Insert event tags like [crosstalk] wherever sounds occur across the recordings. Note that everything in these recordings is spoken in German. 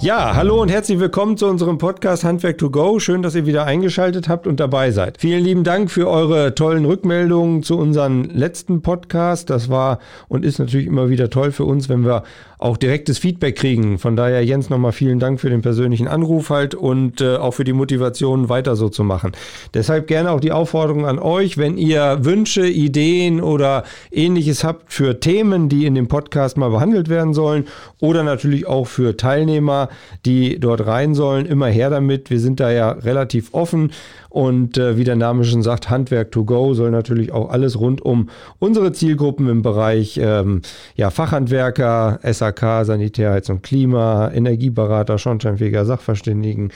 Ja, hallo und herzlich willkommen zu unserem Podcast Handwerk to Go. Schön, dass ihr wieder eingeschaltet habt und dabei seid. Vielen lieben Dank für eure tollen Rückmeldungen zu unserem letzten Podcast. Das war und ist natürlich immer wieder toll für uns, wenn wir auch direktes Feedback kriegen. Von daher, Jens, nochmal vielen Dank für den persönlichen Anruf halt und äh, auch für die Motivation, weiter so zu machen. Deshalb gerne auch die Aufforderung an euch, wenn ihr Wünsche, Ideen oder ähnliches habt für Themen, die in dem Podcast mal behandelt werden sollen oder natürlich auch für Teilnehmer, die dort rein sollen, immer her damit. Wir sind da ja relativ offen und äh, wie der Name schon sagt, Handwerk to go soll natürlich auch alles rund um unsere Zielgruppen im Bereich ähm, ja, Fachhandwerker, SAK, Sanitär, Heizung, Klima, Energieberater, Schornsteinfeger, Sachverständigen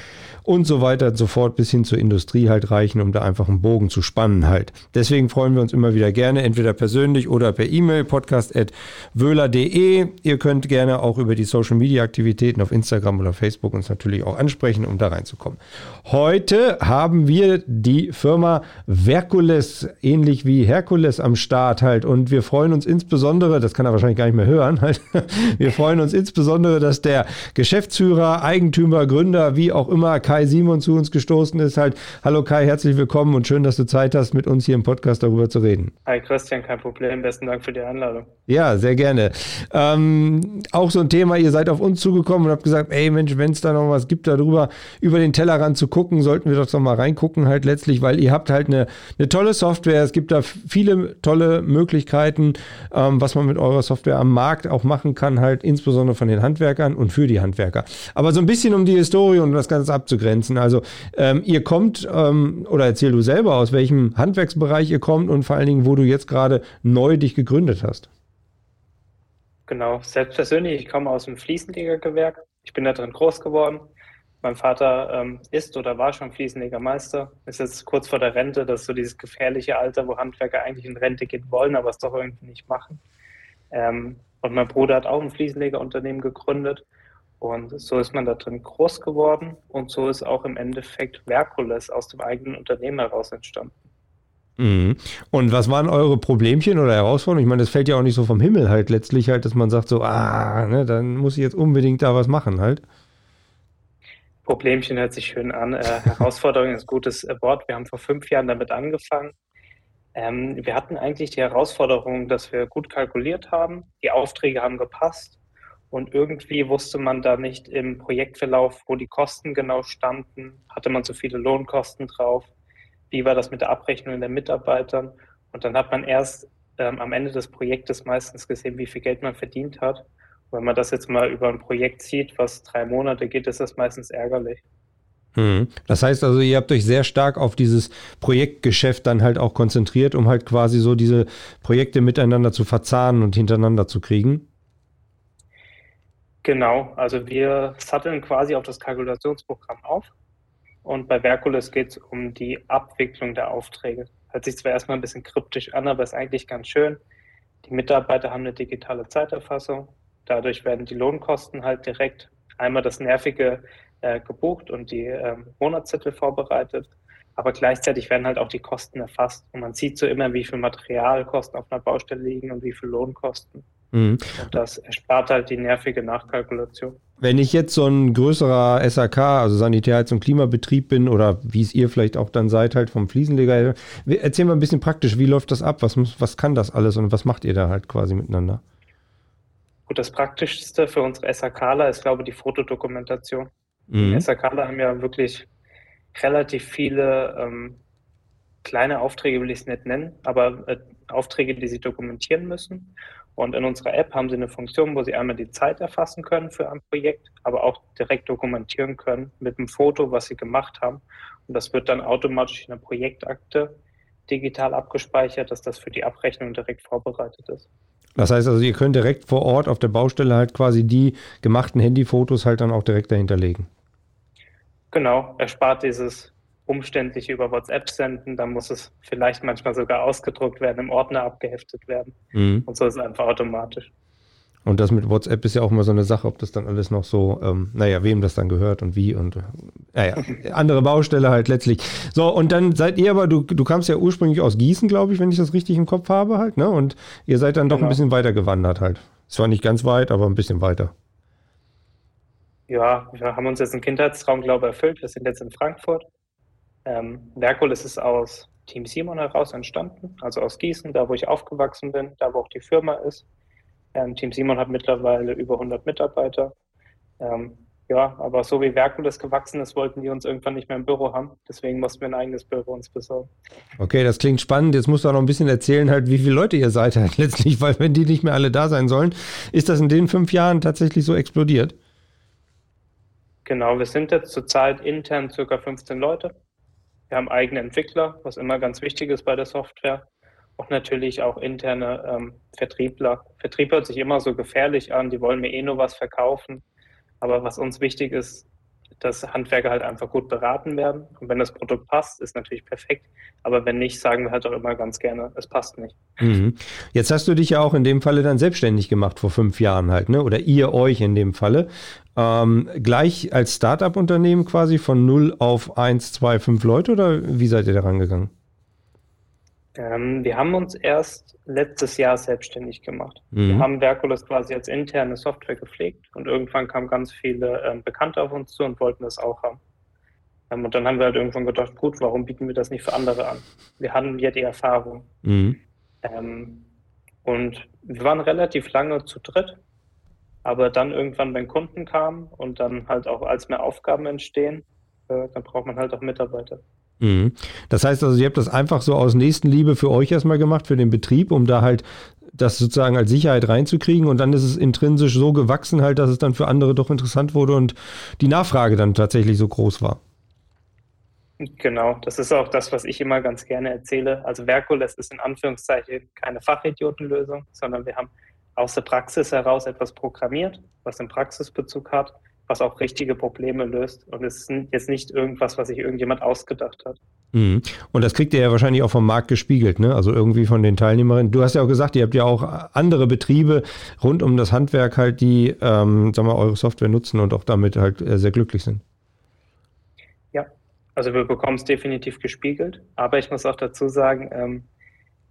und so weiter und so fort bis hin zur Industrie halt reichen, um da einfach einen Bogen zu spannen halt. Deswegen freuen wir uns immer wieder gerne, entweder persönlich oder per E-Mail, podcast.wöhler.de. Ihr könnt gerne auch über die Social Media Aktivitäten auf Instagram oder Facebook uns natürlich auch ansprechen, um da reinzukommen. Heute haben wir die Firma Verkules, ähnlich wie Herkules am Start halt und wir freuen uns insbesondere, das kann er wahrscheinlich gar nicht mehr hören, halt, [laughs] wir freuen uns insbesondere, dass der Geschäftsführer, Eigentümer, Gründer, wie auch immer, Kai Simon zu uns gestoßen ist. Halt, hallo Kai, herzlich willkommen und schön, dass du Zeit hast, mit uns hier im Podcast darüber zu reden. Hi Christian, kein Problem. Besten Dank für die Einladung. Ja, sehr gerne. Ähm, auch so ein Thema, ihr seid auf uns zugekommen und habt gesagt, ey Mensch, wenn es da noch was gibt darüber, über den Tellerrand zu gucken, sollten wir doch doch mal reingucken halt letztlich, weil ihr habt halt eine, eine tolle Software. Es gibt da viele tolle Möglichkeiten, ähm, was man mit eurer Software am Markt auch machen kann, halt insbesondere von den Handwerkern und für die Handwerker. Aber so ein bisschen um die Historie und das Ganze abzugrenzen. Also ähm, ihr kommt, ähm, oder erzähl du selber, aus welchem Handwerksbereich ihr kommt und vor allen Dingen, wo du jetzt gerade neu dich gegründet hast. Genau, selbst persönlich, ich komme aus dem Fliesenlegergewerk. Ich bin da drin groß geworden. Mein Vater ähm, ist oder war schon Fliesenlegermeister, ist jetzt kurz vor der Rente. Das ist so dieses gefährliche Alter, wo Handwerker eigentlich in Rente gehen wollen, aber es doch irgendwie nicht machen. Ähm, und mein Bruder hat auch ein Fliesenlegerunternehmen gegründet. Und so ist man da drin groß geworden und so ist auch im Endeffekt Verkules aus dem eigenen Unternehmen heraus entstanden. Mhm. Und was waren eure Problemchen oder Herausforderungen? Ich meine, das fällt ja auch nicht so vom Himmel halt letztlich halt, dass man sagt so, ah, ne, dann muss ich jetzt unbedingt da was machen halt. Problemchen hört sich schön an. Äh, [laughs] Herausforderung ist ein gutes Wort. Wir haben vor fünf Jahren damit angefangen. Ähm, wir hatten eigentlich die Herausforderung, dass wir gut kalkuliert haben. Die Aufträge haben gepasst. Und irgendwie wusste man da nicht im Projektverlauf, wo die Kosten genau standen. Hatte man zu viele Lohnkosten drauf? Wie war das mit der Abrechnung der Mitarbeitern? Und dann hat man erst ähm, am Ende des Projektes meistens gesehen, wie viel Geld man verdient hat. Wenn man das jetzt mal über ein Projekt sieht, was drei Monate geht, ist das meistens ärgerlich. Hm. Das heißt also, ihr habt euch sehr stark auf dieses Projektgeschäft dann halt auch konzentriert, um halt quasi so diese Projekte miteinander zu verzahnen und hintereinander zu kriegen. Genau, also wir satteln quasi auf das Kalkulationsprogramm auf und bei Verkules geht es um die Abwicklung der Aufträge. Hört sich zwar erstmal ein bisschen kryptisch an, aber ist eigentlich ganz schön. Die Mitarbeiter haben eine digitale Zeiterfassung. Dadurch werden die Lohnkosten halt direkt einmal das Nervige äh, gebucht und die äh, Monatszettel vorbereitet. Aber gleichzeitig werden halt auch die Kosten erfasst. Und man sieht so immer, wie viel Materialkosten auf einer Baustelle liegen und wie viel Lohnkosten. Mhm. Und das erspart halt die nervige Nachkalkulation. Wenn ich jetzt so ein größerer SAK, also Sanitärheits- und Klimabetrieb bin oder wie es ihr vielleicht auch dann seid, halt vom Fliesenleger, erzählen wir ein bisschen praktisch, wie läuft das ab? Was, was kann das alles und was macht ihr da halt quasi miteinander? Gut, das Praktischste für unsere SAKler ist, glaube ich, die Fotodokumentation. Mhm. Die SAKler haben ja wirklich relativ viele ähm, kleine Aufträge, will ich es nicht nennen, aber äh, Aufträge, die sie dokumentieren müssen. Und in unserer App haben Sie eine Funktion, wo Sie einmal die Zeit erfassen können für ein Projekt, aber auch direkt dokumentieren können mit einem Foto, was Sie gemacht haben. Und das wird dann automatisch in der Projektakte digital abgespeichert, dass das für die Abrechnung direkt vorbereitet ist. Das heißt also, ihr könnt direkt vor Ort auf der Baustelle halt quasi die gemachten Handyfotos halt dann auch direkt dahinter legen. Genau, erspart dieses umständlich über WhatsApp senden, dann muss es vielleicht manchmal sogar ausgedruckt werden, im Ordner abgeheftet werden. Mhm. Und so ist es einfach automatisch. Und das mit WhatsApp ist ja auch immer so eine Sache, ob das dann alles noch so, ähm, naja, wem das dann gehört und wie und naja, andere Baustelle halt letztlich. So, und dann seid ihr aber, du, du kamst ja ursprünglich aus Gießen, glaube ich, wenn ich das richtig im Kopf habe halt, ne? Und ihr seid dann doch genau. ein bisschen weiter gewandert halt. Zwar nicht ganz weit, aber ein bisschen weiter. Ja, wir haben uns jetzt einen Kindheitstraum, glaube ich, erfüllt. Wir sind jetzt in Frankfurt. Ähm, Verkulis ist aus Team Simon heraus entstanden, also aus Gießen, da wo ich aufgewachsen bin, da wo auch die Firma ist. Ähm, Team Simon hat mittlerweile über 100 Mitarbeiter. Ähm, ja, aber so wie Verkulis gewachsen ist, wollten die uns irgendwann nicht mehr im Büro haben. Deswegen mussten wir ein eigenes Büro uns besorgen. Okay, das klingt spannend. Jetzt musst du auch noch ein bisschen erzählen, halt, wie viele Leute ihr seid halt [laughs] letztlich, weil wenn die nicht mehr alle da sein sollen, ist das in den fünf Jahren tatsächlich so explodiert? Genau, wir sind jetzt zurzeit intern circa 15 Leute. Wir haben eigene Entwickler, was immer ganz wichtig ist bei der Software auch natürlich auch interne ähm, Vertriebler. Vertrieb hört sich immer so gefährlich an, die wollen mir eh nur was verkaufen. Aber was uns wichtig ist, dass Handwerker halt einfach gut beraten werden. Und wenn das Produkt passt, ist natürlich perfekt. Aber wenn nicht, sagen wir halt auch immer ganz gerne, es passt nicht. Mhm. Jetzt hast du dich ja auch in dem Falle dann selbstständig gemacht vor fünf Jahren halt, ne? Oder ihr euch in dem Falle. Ähm, gleich als Startup-Unternehmen quasi von 0 auf 1, 2, 5 Leute oder wie seid ihr da rangegangen? Ähm, wir haben uns erst letztes Jahr selbstständig gemacht. Mhm. Wir haben Verkulis quasi als interne Software gepflegt und irgendwann kamen ganz viele ähm, Bekannte auf uns zu und wollten das auch haben. Ähm, und dann haben wir halt irgendwann gedacht, gut, warum bieten wir das nicht für andere an? Wir hatten ja die Erfahrung. Mhm. Ähm, und wir waren relativ lange zu dritt, aber dann irgendwann, wenn Kunden kamen und dann halt auch als mehr Aufgaben entstehen, äh, dann braucht man halt auch Mitarbeiter. Mhm. Das heißt also, ihr habt das einfach so aus Nächstenliebe für euch erstmal gemacht, für den Betrieb, um da halt das sozusagen als Sicherheit reinzukriegen und dann ist es intrinsisch so gewachsen halt, dass es dann für andere doch interessant wurde und die Nachfrage dann tatsächlich so groß war. Genau, das ist auch das, was ich immer ganz gerne erzähle. Also Verkules ist in Anführungszeichen keine Fachidiotenlösung, sondern wir haben aus der Praxis heraus etwas programmiert, was einen Praxisbezug hat was auch richtige Probleme löst. Und es ist jetzt nicht irgendwas, was sich irgendjemand ausgedacht hat. Mhm. Und das kriegt ihr ja wahrscheinlich auch vom Markt gespiegelt, ne? Also irgendwie von den Teilnehmerinnen. Du hast ja auch gesagt, ihr habt ja auch andere Betriebe rund um das Handwerk halt, die, ähm, sagen wir, eure Software nutzen und auch damit halt äh, sehr glücklich sind. Ja, also wir bekommen es definitiv gespiegelt. Aber ich muss auch dazu sagen, ähm,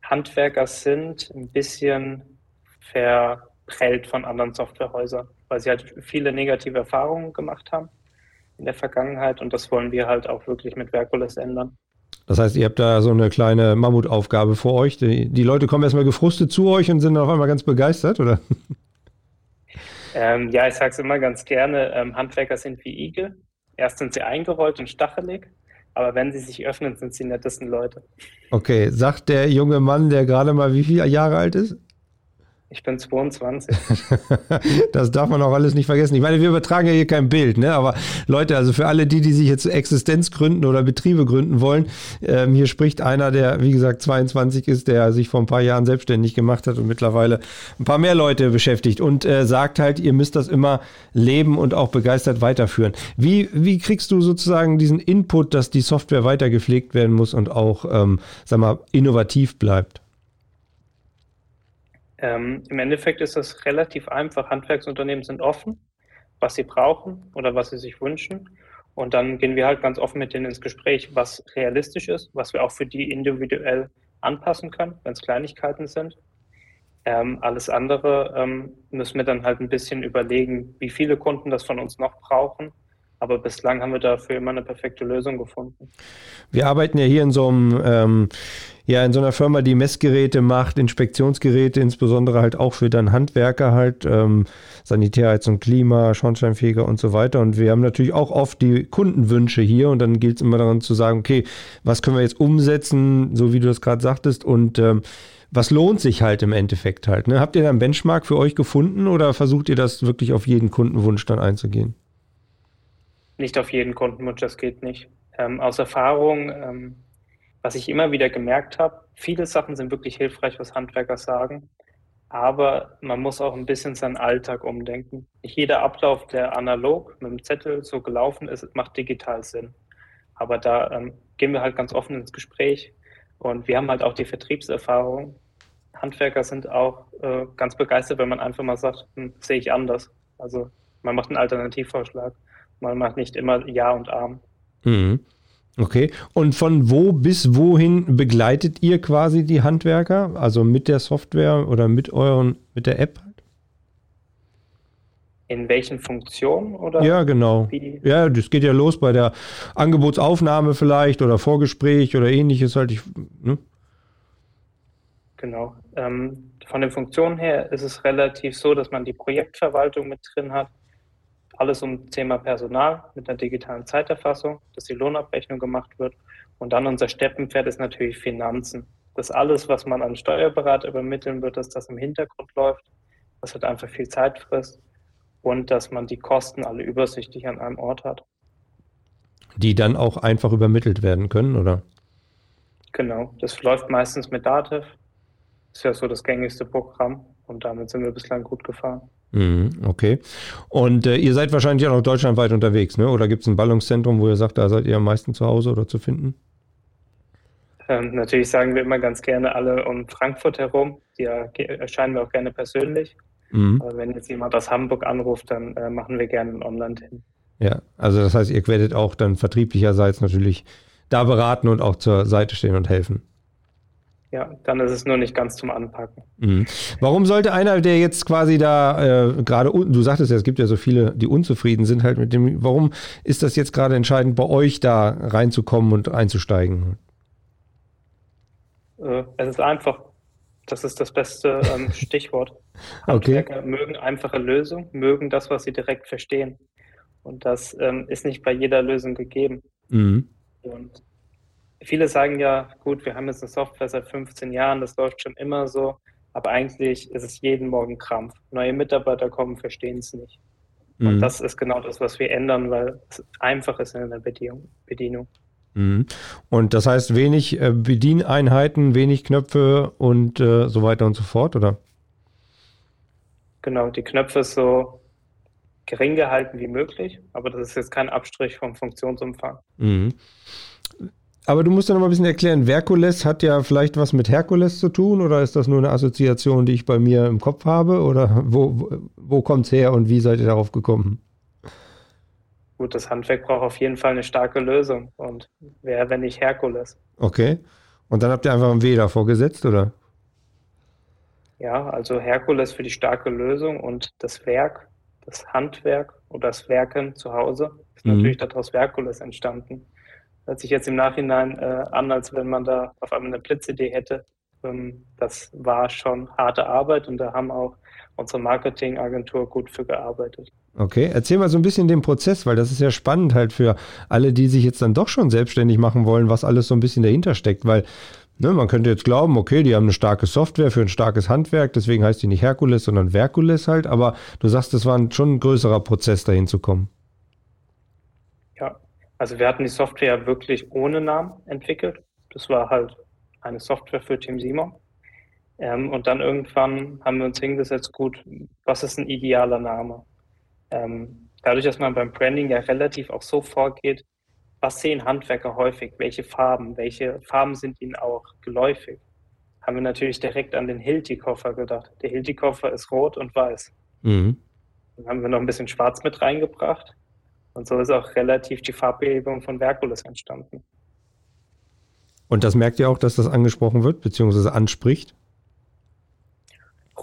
Handwerker sind ein bisschen verprellt von anderen Softwarehäusern weil sie halt viele negative Erfahrungen gemacht haben in der Vergangenheit und das wollen wir halt auch wirklich mit Verkulis ändern. Das heißt, ihr habt da so eine kleine Mammutaufgabe vor euch. Die, die Leute kommen erstmal gefrustet zu euch und sind dann auf einmal ganz begeistert, oder? Ähm, ja, ich sage es immer ganz gerne, ähm, Handwerker sind wie Igel. Erst sind sie eingerollt und stachelig, aber wenn sie sich öffnen, sind sie nettesten Leute. Okay, sagt der junge Mann, der gerade mal wie viele Jahre alt ist? Ich bin 22. [laughs] das darf man auch alles nicht vergessen. Ich meine, wir übertragen ja hier kein Bild, ne? Aber Leute, also für alle die, die sich jetzt Existenz gründen oder Betriebe gründen wollen, ähm, hier spricht einer, der, wie gesagt, 22 ist, der sich vor ein paar Jahren selbstständig gemacht hat und mittlerweile ein paar mehr Leute beschäftigt und äh, sagt halt, ihr müsst das immer leben und auch begeistert weiterführen. Wie, wie kriegst du sozusagen diesen Input, dass die Software weiter gepflegt werden muss und auch, ähm, sag mal, innovativ bleibt? Ähm, Im Endeffekt ist das relativ einfach. Handwerksunternehmen sind offen, was sie brauchen oder was sie sich wünschen. Und dann gehen wir halt ganz offen mit denen ins Gespräch, was realistisch ist, was wir auch für die individuell anpassen können, wenn es Kleinigkeiten sind. Ähm, alles andere ähm, müssen wir dann halt ein bisschen überlegen, wie viele Kunden das von uns noch brauchen aber bislang haben wir dafür immer eine perfekte Lösung gefunden. Wir arbeiten ja hier in so einem, ähm, ja, in so einer Firma, die Messgeräte macht, Inspektionsgeräte, insbesondere halt auch für dann Handwerker halt, ähm, Sanitärheizung, Klima, Schornsteinfeger und so weiter. Und wir haben natürlich auch oft die Kundenwünsche hier und dann gilt es immer daran zu sagen, okay, was können wir jetzt umsetzen, so wie du das gerade sagtest und ähm, was lohnt sich halt im Endeffekt halt? Ne? Habt ihr da einen Benchmark für euch gefunden oder versucht ihr das wirklich auf jeden Kundenwunsch dann einzugehen? Nicht auf jeden Kundenwunsch, das geht nicht. Ähm, aus Erfahrung, ähm, was ich immer wieder gemerkt habe, viele Sachen sind wirklich hilfreich, was Handwerker sagen, aber man muss auch ein bisschen seinen Alltag umdenken. Nicht jeder Ablauf, der analog mit dem Zettel so gelaufen ist, macht digital Sinn. Aber da ähm, gehen wir halt ganz offen ins Gespräch und wir haben halt auch die Vertriebserfahrung. Handwerker sind auch äh, ganz begeistert, wenn man einfach mal sagt, hm, sehe ich anders. Also man macht einen Alternativvorschlag. Man macht nicht immer Ja und Arm. Mhm. Okay. Und von wo bis wohin begleitet ihr quasi die Handwerker? Also mit der Software oder mit euren, mit der App? In welchen Funktionen oder? Ja, genau. Wie? Ja, das geht ja los bei der Angebotsaufnahme vielleicht oder Vorgespräch oder ähnliches halt. Ich, ne? Genau. Ähm, von den Funktionen her ist es relativ so, dass man die Projektverwaltung mit drin hat. Alles um Thema Personal mit einer digitalen Zeiterfassung, dass die Lohnabrechnung gemacht wird. Und dann unser Steppenpferd ist natürlich Finanzen. Das alles, was man an Steuerberater übermitteln wird, dass das im Hintergrund läuft. Das hat einfach viel Zeit frisst und dass man die Kosten alle übersichtlich an einem Ort hat. Die dann auch einfach übermittelt werden können, oder? Genau, das läuft meistens mit Dativ. Ist ja so das gängigste Programm und damit sind wir bislang gut gefahren. Mhm, okay. Und äh, ihr seid wahrscheinlich auch noch deutschlandweit unterwegs, ne? Oder gibt es ein Ballungszentrum, wo ihr sagt, da seid ihr am meisten zu Hause oder zu finden? Ähm, natürlich sagen wir immer ganz gerne alle um Frankfurt herum. Die erscheinen wir auch gerne persönlich. Mhm. Aber wenn jetzt jemand aus Hamburg anruft, dann äh, machen wir gerne ein Online-Termin. Ja, also das heißt, ihr werdet auch dann vertrieblicherseits natürlich da beraten und auch zur Seite stehen und helfen. Ja, dann ist es nur nicht ganz zum Anpacken. Mhm. Warum sollte einer, der jetzt quasi da äh, gerade, du sagtest ja, es gibt ja so viele, die unzufrieden sind halt mit dem, warum ist das jetzt gerade entscheidend, bei euch da reinzukommen und einzusteigen? Äh, es ist einfach das ist das beste ähm, [laughs] Stichwort. Handwerker okay. mögen einfache Lösungen, mögen das, was sie direkt verstehen. Und das ähm, ist nicht bei jeder Lösung gegeben. Mhm. Und viele sagen ja, gut, wir haben jetzt eine Software seit 15 Jahren, das läuft schon immer so, aber eigentlich ist es jeden Morgen Krampf. Neue Mitarbeiter kommen, verstehen es nicht. Und mhm. das ist genau das, was wir ändern, weil es einfach ist in der Bedienung. Bedienung. Mhm. Und das heißt wenig äh, Bedieneinheiten, wenig Knöpfe und äh, so weiter und so fort, oder? Genau, die Knöpfe so gering gehalten wie möglich, aber das ist jetzt kein Abstrich vom Funktionsumfang. Mhm. Aber du musst ja noch mal ein bisschen erklären, Verkules hat ja vielleicht was mit Herkules zu tun oder ist das nur eine Assoziation, die ich bei mir im Kopf habe oder wo, wo, wo kommt es her und wie seid ihr darauf gekommen? gut, das Handwerk braucht auf jeden Fall eine starke Lösung. Und wer, wenn nicht Herkules? Okay. Und dann habt ihr einfach ein W davor gesetzt, oder? Ja, also Herkules für die starke Lösung und das Werk, das Handwerk oder das Werken zu Hause ist mhm. natürlich daraus Herkules entstanden. Hört sich jetzt im Nachhinein äh, an, als wenn man da auf einmal eine Blitzidee hätte. Ähm, das war schon harte Arbeit und da haben auch unsere Marketingagentur gut für gearbeitet. Okay, erzähl mal so ein bisschen den Prozess, weil das ist ja spannend halt für alle, die sich jetzt dann doch schon selbstständig machen wollen, was alles so ein bisschen dahinter steckt, weil ne, man könnte jetzt glauben, okay, die haben eine starke Software für ein starkes Handwerk, deswegen heißt die nicht Herkules, sondern Verkules halt, aber du sagst, das war schon ein größerer Prozess, dahin zu kommen. Also wir hatten die Software wirklich ohne Namen entwickelt. Das war halt eine Software für Team Simon. Ähm, und dann irgendwann haben wir uns hingesetzt, gut, was ist ein idealer Name? Ähm, dadurch, dass man beim Branding ja relativ auch so vorgeht, was sehen Handwerker häufig? Welche Farben? Welche Farben sind ihnen auch geläufig? Haben wir natürlich direkt an den Hilti-Koffer gedacht. Der Hilti-Koffer ist rot und weiß. Mhm. Dann haben wir noch ein bisschen schwarz mit reingebracht. Und so ist auch relativ die Farbbehebung von Verkulis entstanden. Und das merkt ihr auch, dass das angesprochen wird, beziehungsweise anspricht?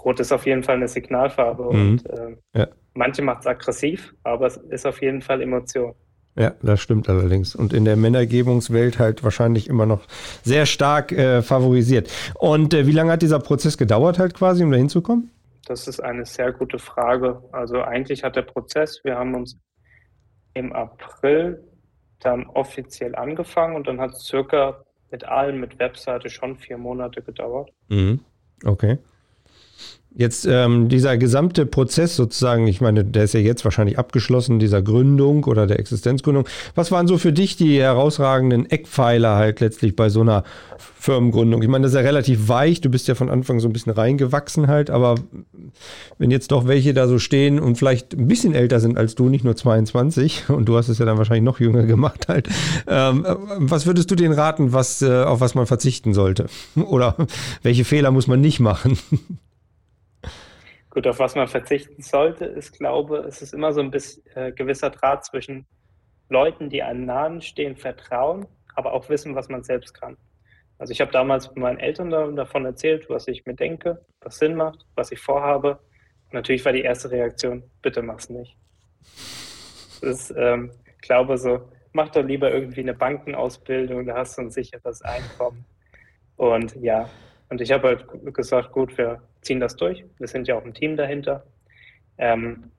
Rot ist auf jeden Fall eine Signalfarbe mhm. und äh, ja. manche macht es aggressiv, aber es ist auf jeden Fall Emotion. Ja, das stimmt allerdings. Und in der Männergebungswelt halt wahrscheinlich immer noch sehr stark äh, favorisiert. Und äh, wie lange hat dieser Prozess gedauert halt quasi, um da hinzukommen? Das ist eine sehr gute Frage. Also eigentlich hat der Prozess, wir haben uns im April dann offiziell angefangen und dann hat es circa mit allem, mit Webseite schon vier Monate gedauert. Mhm. Okay. Jetzt ähm, dieser gesamte Prozess sozusagen, ich meine, der ist ja jetzt wahrscheinlich abgeschlossen, dieser Gründung oder der Existenzgründung. Was waren so für dich die herausragenden Eckpfeiler halt letztlich bei so einer Firmengründung? Ich meine, das ist ja relativ weich, du bist ja von Anfang so ein bisschen reingewachsen halt, aber wenn jetzt doch welche da so stehen und vielleicht ein bisschen älter sind als du, nicht nur 22, [laughs] und du hast es ja dann wahrscheinlich noch jünger gemacht halt, ähm, was würdest du denen raten, was, äh, auf was man verzichten sollte? [laughs] Oder welche Fehler muss man nicht machen? Gut, auf was man verzichten sollte, ist, glaube es ist immer so ein bisschen äh, gewisser Draht zwischen Leuten, die einem nahen stehen, vertrauen, aber auch wissen, was man selbst kann. Also ich habe damals meinen Eltern davon erzählt, was ich mir denke, was Sinn macht, was ich vorhabe. Und natürlich war die erste Reaktion, bitte mach's nicht. Das ist, ähm, ich glaube so, mach doch lieber irgendwie eine Bankenausbildung, da hast du ein sicheres Einkommen. Und ja, und ich habe halt gesagt, gut, wir ziehen das durch. Wir sind ja auch ein Team dahinter. Ähm,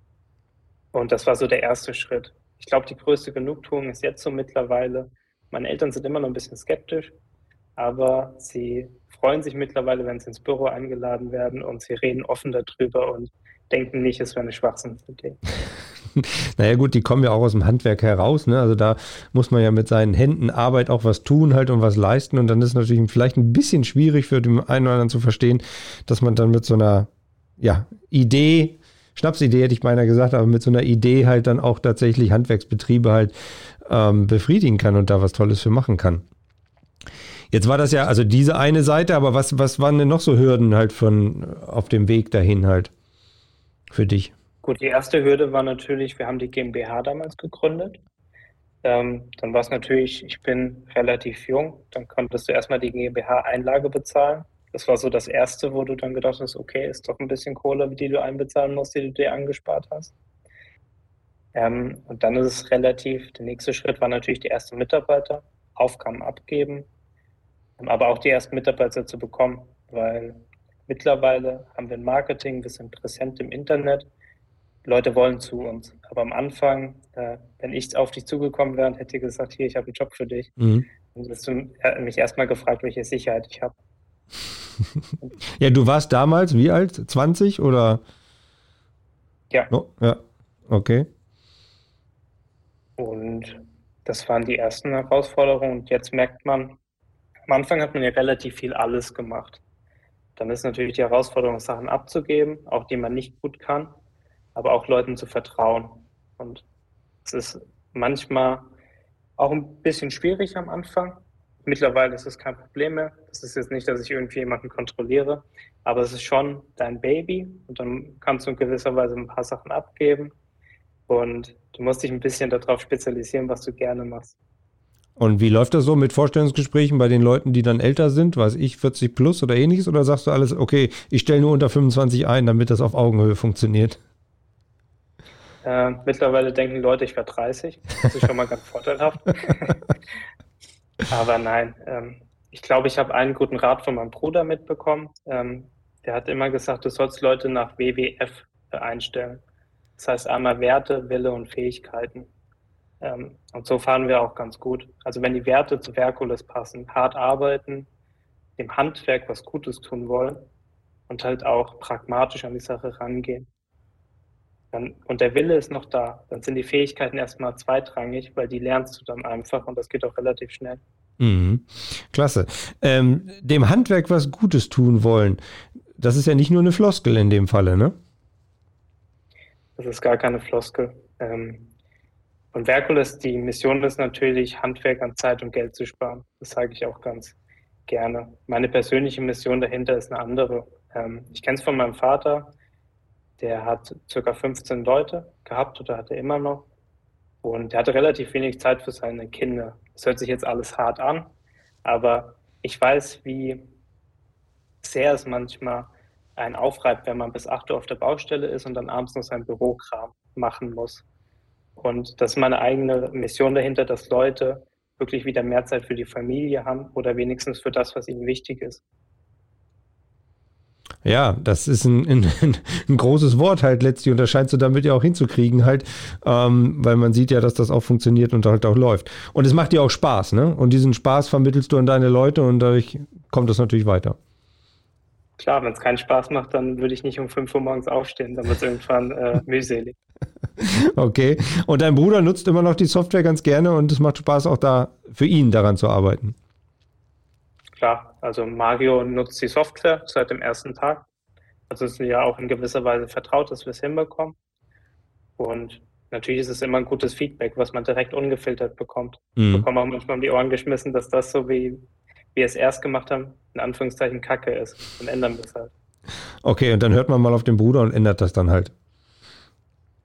und das war so der erste Schritt. Ich glaube, die größte Genugtuung ist jetzt so mittlerweile. Meine Eltern sind immer noch ein bisschen skeptisch, aber sie freuen sich mittlerweile, wenn sie ins Büro eingeladen werden und sie reden offen darüber und denken nicht, es wäre eine Schwachsinnsidee. [laughs] [laughs] naja gut, die kommen ja auch aus dem Handwerk heraus, ne? Also da muss man ja mit seinen Händen Arbeit auch was tun halt und was leisten. Und dann ist es natürlich vielleicht ein bisschen schwierig für den einen oder anderen zu verstehen, dass man dann mit so einer ja, Idee, Schnapsidee hätte ich beinahe gesagt, aber mit so einer Idee halt dann auch tatsächlich Handwerksbetriebe halt ähm, befriedigen kann und da was Tolles für machen kann. Jetzt war das ja, also diese eine Seite, aber was, was waren denn noch so Hürden halt von auf dem Weg dahin halt für dich? Gut, die erste Hürde war natürlich, wir haben die GmbH damals gegründet. Ähm, dann war es natürlich, ich bin relativ jung, dann konntest du erstmal die GmbH-Einlage bezahlen. Das war so das Erste, wo du dann gedacht hast, okay, ist doch ein bisschen Kohle, die du einbezahlen musst, die du dir angespart hast. Ähm, und dann ist es relativ, der nächste Schritt war natürlich die ersten Mitarbeiter, Aufgaben abgeben, ähm, aber auch die ersten Mitarbeiter zu bekommen, weil mittlerweile haben wir ein Marketing, wir sind präsent im Internet Leute wollen zu uns. Aber am Anfang, äh, wenn ich auf dich zugekommen wäre und hätte gesagt, hier, ich habe einen Job für dich, mhm. dann hättest du mich erstmal gefragt, welche Sicherheit ich habe. [laughs] ja, du warst damals wie alt? 20 oder? Ja. Oh, ja, okay. Und das waren die ersten Herausforderungen. Und jetzt merkt man, am Anfang hat man ja relativ viel alles gemacht. Dann ist natürlich die Herausforderung, Sachen abzugeben, auch die man nicht gut kann aber auch Leuten zu vertrauen. Und es ist manchmal auch ein bisschen schwierig am Anfang. Mittlerweile ist es kein Problem mehr. Das ist jetzt nicht, dass ich irgendwie jemanden kontrolliere, aber es ist schon dein Baby und dann kannst du in gewisser Weise ein paar Sachen abgeben und du musst dich ein bisschen darauf spezialisieren, was du gerne machst. Und wie läuft das so mit Vorstellungsgesprächen bei den Leuten, die dann älter sind, weiß ich, 40 plus oder ähnliches? Oder sagst du alles, okay, ich stelle nur unter 25 ein, damit das auf Augenhöhe funktioniert? Äh, mittlerweile denken Leute, ich wäre 30. Das ist schon mal ganz vorteilhaft. [laughs] Aber nein, ähm, ich glaube, ich habe einen guten Rat von meinem Bruder mitbekommen. Ähm, der hat immer gesagt, du sollst Leute nach WWF einstellen. Das heißt einmal Werte, Wille und Fähigkeiten. Ähm, und so fahren wir auch ganz gut. Also wenn die Werte zu Verkules passen, hart arbeiten, dem Handwerk was Gutes tun wollen und halt auch pragmatisch an die Sache rangehen, dann, und der Wille ist noch da, dann sind die Fähigkeiten erstmal zweitrangig, weil die lernst du dann einfach und das geht auch relativ schnell. Mhm. Klasse. Ähm, dem Handwerk was Gutes tun wollen, das ist ja nicht nur eine Floskel in dem Falle, ne? Das ist gar keine Floskel. Ähm, und Verkules, die Mission ist natürlich, Handwerk an Zeit und Geld zu sparen. Das sage ich auch ganz gerne. Meine persönliche Mission dahinter ist eine andere. Ähm, ich kenne es von meinem Vater. Der hat circa 15 Leute gehabt oder hatte immer noch. Und er hatte relativ wenig Zeit für seine Kinder. Das hört sich jetzt alles hart an, aber ich weiß, wie sehr es manchmal einen aufreibt, wenn man bis 8 Uhr auf der Baustelle ist und dann abends noch sein Bürokram machen muss. Und das ist meine eigene Mission dahinter, dass Leute wirklich wieder mehr Zeit für die Familie haben oder wenigstens für das, was ihnen wichtig ist. Ja, das ist ein, ein, ein, großes Wort halt letztlich und das scheinst du damit ja auch hinzukriegen halt, ähm, weil man sieht ja, dass das auch funktioniert und halt auch läuft. Und es macht dir auch Spaß, ne? Und diesen Spaß vermittelst du an deine Leute und dadurch kommt das natürlich weiter. Klar, wenn es keinen Spaß macht, dann würde ich nicht um 5 Uhr morgens aufstehen, dann wird es irgendwann äh, [laughs] mühselig. Okay. Und dein Bruder nutzt immer noch die Software ganz gerne und es macht Spaß auch da für ihn daran zu arbeiten. Klar, also Mario nutzt die Software seit dem ersten Tag. Also es ist ja auch in gewisser Weise vertraut, dass wir es hinbekommen. Und natürlich ist es immer ein gutes Feedback, was man direkt ungefiltert bekommt. Mhm. Ich bekomme auch manchmal um die Ohren geschmissen, dass das so, wie wir es erst gemacht haben, in Anführungszeichen Kacke ist. Und ändern wir es halt. Okay, und dann hört man mal auf den Bruder und ändert das dann halt.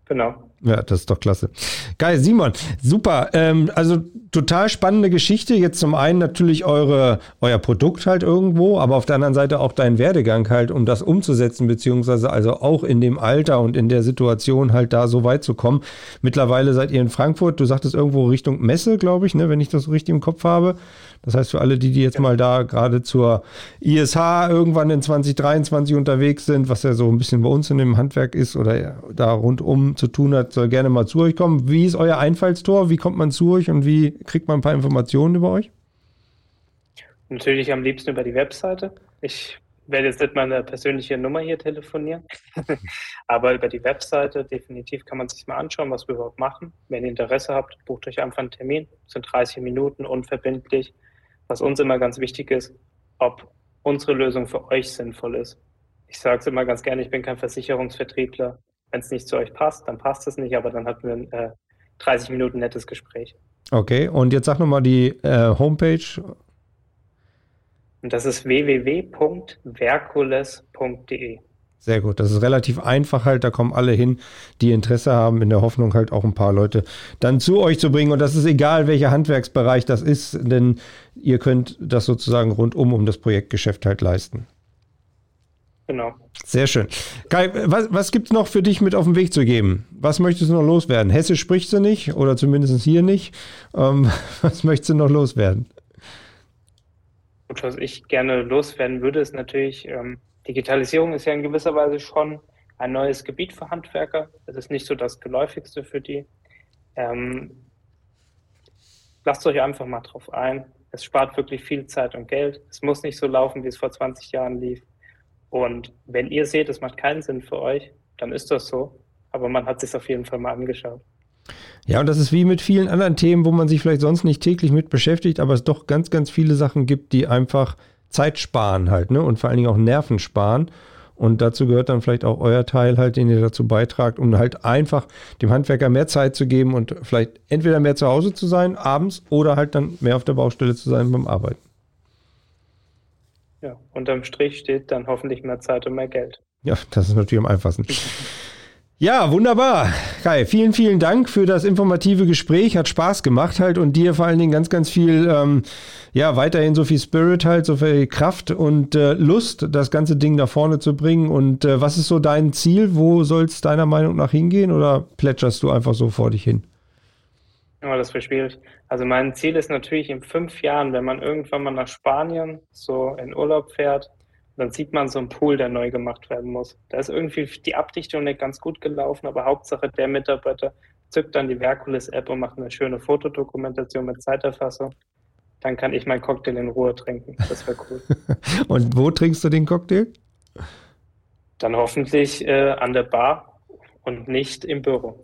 Genau. Ja, das ist doch klasse. Geil, Simon, super. Ähm, also total spannende Geschichte. Jetzt zum einen natürlich eure, euer Produkt halt irgendwo, aber auf der anderen Seite auch dein Werdegang halt, um das umzusetzen, beziehungsweise also auch in dem Alter und in der Situation halt da so weit zu kommen. Mittlerweile seid ihr in Frankfurt, du sagtest irgendwo Richtung Messe, glaube ich, ne, wenn ich das so richtig im Kopf habe. Das heißt, für alle, die, die jetzt mal da gerade zur ISH irgendwann in 2023 unterwegs sind, was ja so ein bisschen bei uns in dem Handwerk ist oder da rundum zu tun hat, soll gerne mal zu euch kommen. Wie ist euer Einfallstor? Wie kommt man zu euch und wie kriegt man ein paar Informationen über euch? Natürlich am liebsten über die Webseite. Ich werde jetzt nicht meine persönliche Nummer hier telefonieren, [laughs] aber über die Webseite definitiv kann man sich mal anschauen, was wir überhaupt machen. Wenn ihr Interesse habt, bucht euch einfach einen Termin. Das sind 30 Minuten, unverbindlich was uns immer ganz wichtig ist, ob unsere Lösung für euch sinnvoll ist. Ich sage es immer ganz gerne, ich bin kein Versicherungsvertriebler. Wenn es nicht zu euch passt, dann passt es nicht, aber dann hatten wir ein äh, 30 Minuten nettes Gespräch. Okay, und jetzt sag nochmal die äh, Homepage. Und das ist www.verkules.de. Sehr gut. Das ist relativ einfach halt. Da kommen alle hin, die Interesse haben, in der Hoffnung halt auch ein paar Leute dann zu euch zu bringen. Und das ist egal, welcher Handwerksbereich das ist, denn ihr könnt das sozusagen rundum um das Projektgeschäft halt leisten. Genau. Sehr schön. Kai, was, was gibt es noch für dich mit auf den Weg zu geben? Was möchtest du noch loswerden? Hesse sprichst du nicht oder zumindest hier nicht. Ähm, [laughs] was möchtest du noch loswerden? Und was ich gerne loswerden würde, ist natürlich, ähm, Digitalisierung ist ja in gewisser Weise schon ein neues Gebiet für Handwerker. Es ist nicht so das geläufigste für die. Ähm, lasst euch einfach mal drauf ein. Es spart wirklich viel Zeit und Geld. Es muss nicht so laufen, wie es vor 20 Jahren lief. Und wenn ihr seht, es macht keinen Sinn für euch, dann ist das so. Aber man hat sich auf jeden Fall mal angeschaut. Ja, und das ist wie mit vielen anderen Themen, wo man sich vielleicht sonst nicht täglich mit beschäftigt, aber es doch ganz, ganz viele Sachen gibt, die einfach Zeit sparen halt, ne? Und vor allen Dingen auch Nerven sparen. Und dazu gehört dann vielleicht auch euer Teil halt, den ihr dazu beitragt, um halt einfach dem Handwerker mehr Zeit zu geben und vielleicht entweder mehr zu Hause zu sein, abends, oder halt dann mehr auf der Baustelle zu sein beim Arbeiten. Ja, unterm Strich steht dann hoffentlich mehr Zeit und mehr Geld. Ja, das ist natürlich am einfachsten. Ja, wunderbar. Kai, vielen, vielen Dank für das informative Gespräch. Hat Spaß gemacht halt und dir vor allen Dingen ganz, ganz viel, ähm, ja, weiterhin so viel Spirit halt, so viel Kraft und äh, Lust, das ganze Ding nach vorne zu bringen. Und äh, was ist so dein Ziel? Wo soll es deiner Meinung nach hingehen oder plätscherst du einfach so vor dich hin? Ja, das wäre schwierig. Also mein Ziel ist natürlich in fünf Jahren, wenn man irgendwann mal nach Spanien so in Urlaub fährt, dann sieht man so einen Pool, der neu gemacht werden muss. Da ist irgendwie die Abdichtung nicht ganz gut gelaufen, aber Hauptsache der Mitarbeiter zückt dann die Verkulis-App und macht eine schöne Fotodokumentation mit Zeiterfassung. Dann kann ich meinen Cocktail in Ruhe trinken. Das wäre cool. [laughs] und wo trinkst du den Cocktail? Dann hoffentlich äh, an der Bar und nicht im Büro.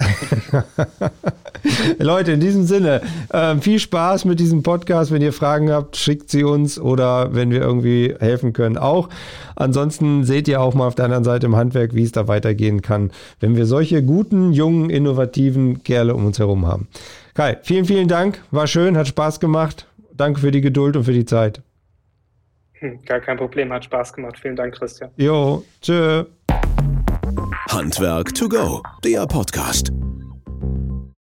[laughs] Leute, in diesem Sinne, äh, viel Spaß mit diesem Podcast. Wenn ihr Fragen habt, schickt sie uns oder wenn wir irgendwie helfen können, auch. Ansonsten seht ihr auch mal auf der anderen Seite im Handwerk, wie es da weitergehen kann, wenn wir solche guten, jungen, innovativen Kerle um uns herum haben. Kai, vielen, vielen Dank. War schön, hat Spaß gemacht. Danke für die Geduld und für die Zeit. Hm, gar kein Problem, hat Spaß gemacht. Vielen Dank, Christian. Jo, tschö. Handwerk to go, der Podcast.